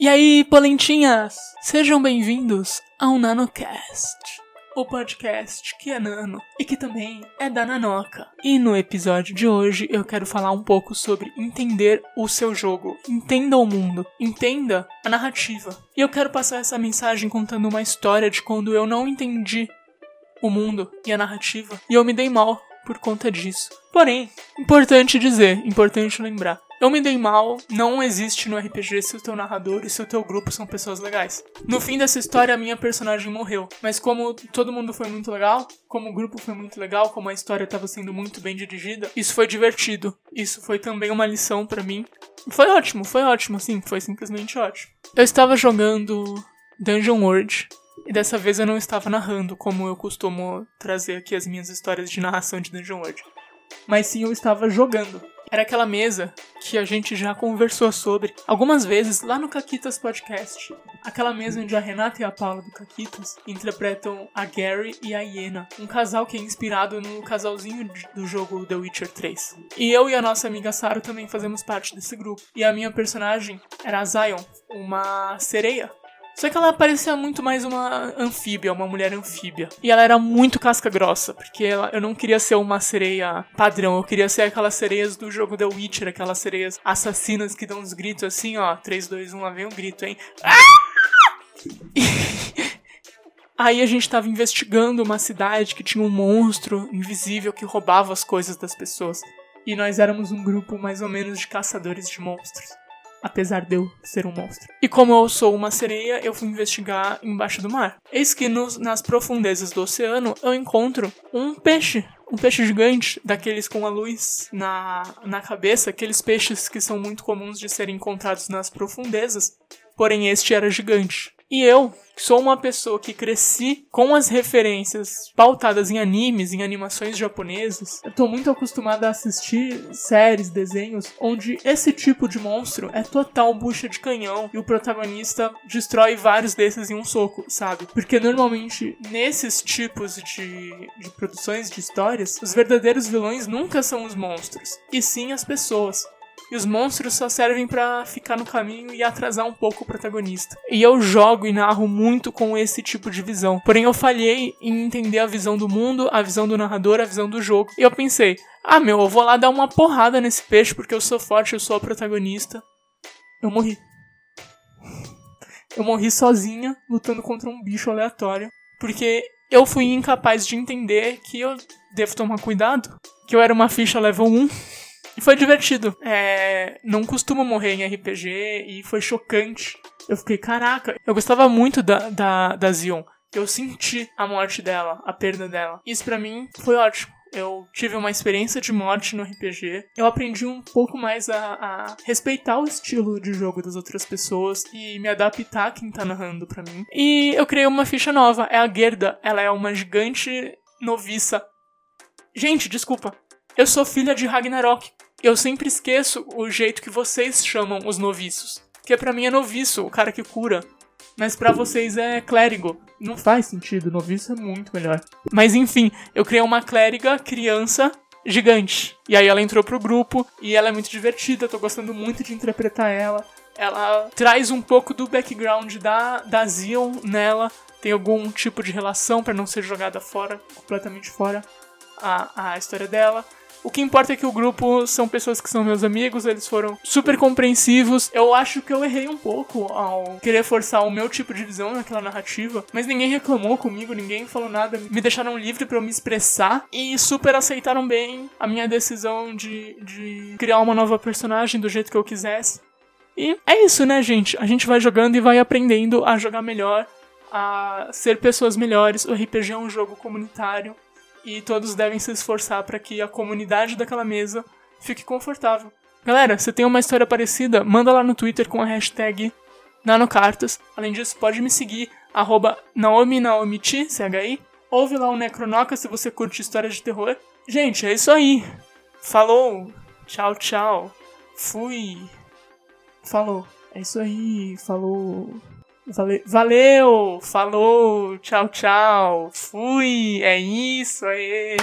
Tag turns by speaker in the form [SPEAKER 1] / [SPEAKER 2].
[SPEAKER 1] E aí, polentinhas! Sejam bem-vindos ao NanoCast, o podcast que é nano e que também é da Nanoca. E no episódio de hoje eu quero falar um pouco sobre entender o seu jogo. Entenda o mundo, entenda a narrativa. E eu quero passar essa mensagem contando uma história de quando eu não entendi o mundo e a narrativa e eu me dei mal por conta disso. Porém, importante dizer, importante lembrar, eu me dei mal, não existe no RPG se o teu narrador e se o teu grupo são pessoas legais. No fim dessa história, a minha personagem morreu. Mas como todo mundo foi muito legal, como o grupo foi muito legal, como a história estava sendo muito bem dirigida, isso foi divertido. Isso foi também uma lição para mim. Foi ótimo, foi ótimo, assim, foi simplesmente ótimo. Eu estava jogando Dungeon World. E dessa vez eu não estava narrando, como eu costumo trazer aqui as minhas histórias de narração de Dungeon World. Mas sim, eu estava jogando. Era aquela mesa que a gente já conversou sobre algumas vezes lá no Caquitas Podcast. Aquela mesa onde a Renata e a Paula do Caquitas interpretam a Gary e a Iena, um casal que é inspirado no casalzinho do jogo The Witcher 3. E eu e a nossa amiga Sara também fazemos parte desse grupo. E a minha personagem era a Zion, uma sereia só que ela parecia muito mais uma anfíbia, uma mulher anfíbia. E ela era muito casca grossa, porque ela, eu não queria ser uma sereia padrão, eu queria ser aquelas sereias do jogo The Witcher, aquelas sereias assassinas que dão uns gritos assim, ó. 3, 2, 1, lá vem um grito, hein? Aí a gente tava investigando uma cidade que tinha um monstro invisível que roubava as coisas das pessoas. E nós éramos um grupo mais ou menos de caçadores de monstros apesar de eu ser um monstro. E como eu sou uma sereia, eu fui investigar embaixo do mar. Eis que nos, nas profundezas do oceano eu encontro um peixe. Um peixe gigante, daqueles com a luz na, na cabeça, aqueles peixes que são muito comuns de serem encontrados nas profundezas. Porém, este era gigante. E eu sou uma pessoa que cresci com as referências pautadas em animes, em animações japonesas. Eu tô muito acostumada a assistir séries, desenhos, onde esse tipo de monstro é total bucha de canhão e o protagonista destrói vários desses em um soco, sabe? Porque normalmente nesses tipos de, de produções de histórias, os verdadeiros vilões nunca são os monstros, e sim as pessoas. E os monstros só servem para ficar no caminho e atrasar um pouco o protagonista. E eu jogo e narro muito com esse tipo de visão. Porém, eu falhei em entender a visão do mundo, a visão do narrador, a visão do jogo. E eu pensei, ah meu, eu vou lá dar uma porrada nesse peixe porque eu sou forte, eu sou a protagonista. Eu morri. Eu morri sozinha, lutando contra um bicho aleatório. Porque eu fui incapaz de entender que eu devo tomar cuidado. Que eu era uma ficha level 1 e foi divertido. É, não costumo morrer em RPG e foi chocante. Eu fiquei, caraca, eu gostava muito da, da, da Zion. Eu senti a morte dela, a perda dela. Isso para mim foi ótimo. Eu tive uma experiência de morte no RPG. Eu aprendi um pouco mais a, a, respeitar o estilo de jogo das outras pessoas e me adaptar a quem tá narrando pra mim. E eu criei uma ficha nova. É a Gerda. Ela é uma gigante noviça. Gente, desculpa. Eu sou filha de Ragnarok. Eu sempre esqueço o jeito que vocês chamam os noviços. Que para mim é noviço, o cara que cura. Mas para vocês é clérigo. Não faz sentido, noviço é muito melhor. Mas enfim, eu criei uma clériga criança gigante. E aí ela entrou pro grupo e ela é muito divertida, tô gostando muito de interpretar ela. Ela traz um pouco do background da, da Zion nela. Tem algum tipo de relação para não ser jogada fora, completamente fora a, a história dela. O que importa é que o grupo são pessoas que são meus amigos, eles foram super compreensivos. Eu acho que eu errei um pouco ao querer forçar o meu tipo de visão naquela narrativa, mas ninguém reclamou comigo, ninguém falou nada, me deixaram livre para eu me expressar e super aceitaram bem a minha decisão de, de criar uma nova personagem do jeito que eu quisesse. E é isso, né, gente? A gente vai jogando e vai aprendendo a jogar melhor, a ser pessoas melhores. O RPG é um jogo comunitário e todos devem se esforçar para que a comunidade daquela mesa fique confortável. Galera, se tem uma história parecida, manda lá no Twitter com a hashtag nanocartas. Além disso, pode me seguir, arroba naominaomiti, CHI. Ouve lá o Necronoca se você curte histórias de terror. Gente, é isso aí. Falou. Tchau, tchau. Fui. Falou. É isso aí. Falou. Valeu, valeu, falou, tchau, tchau, fui, é isso aí.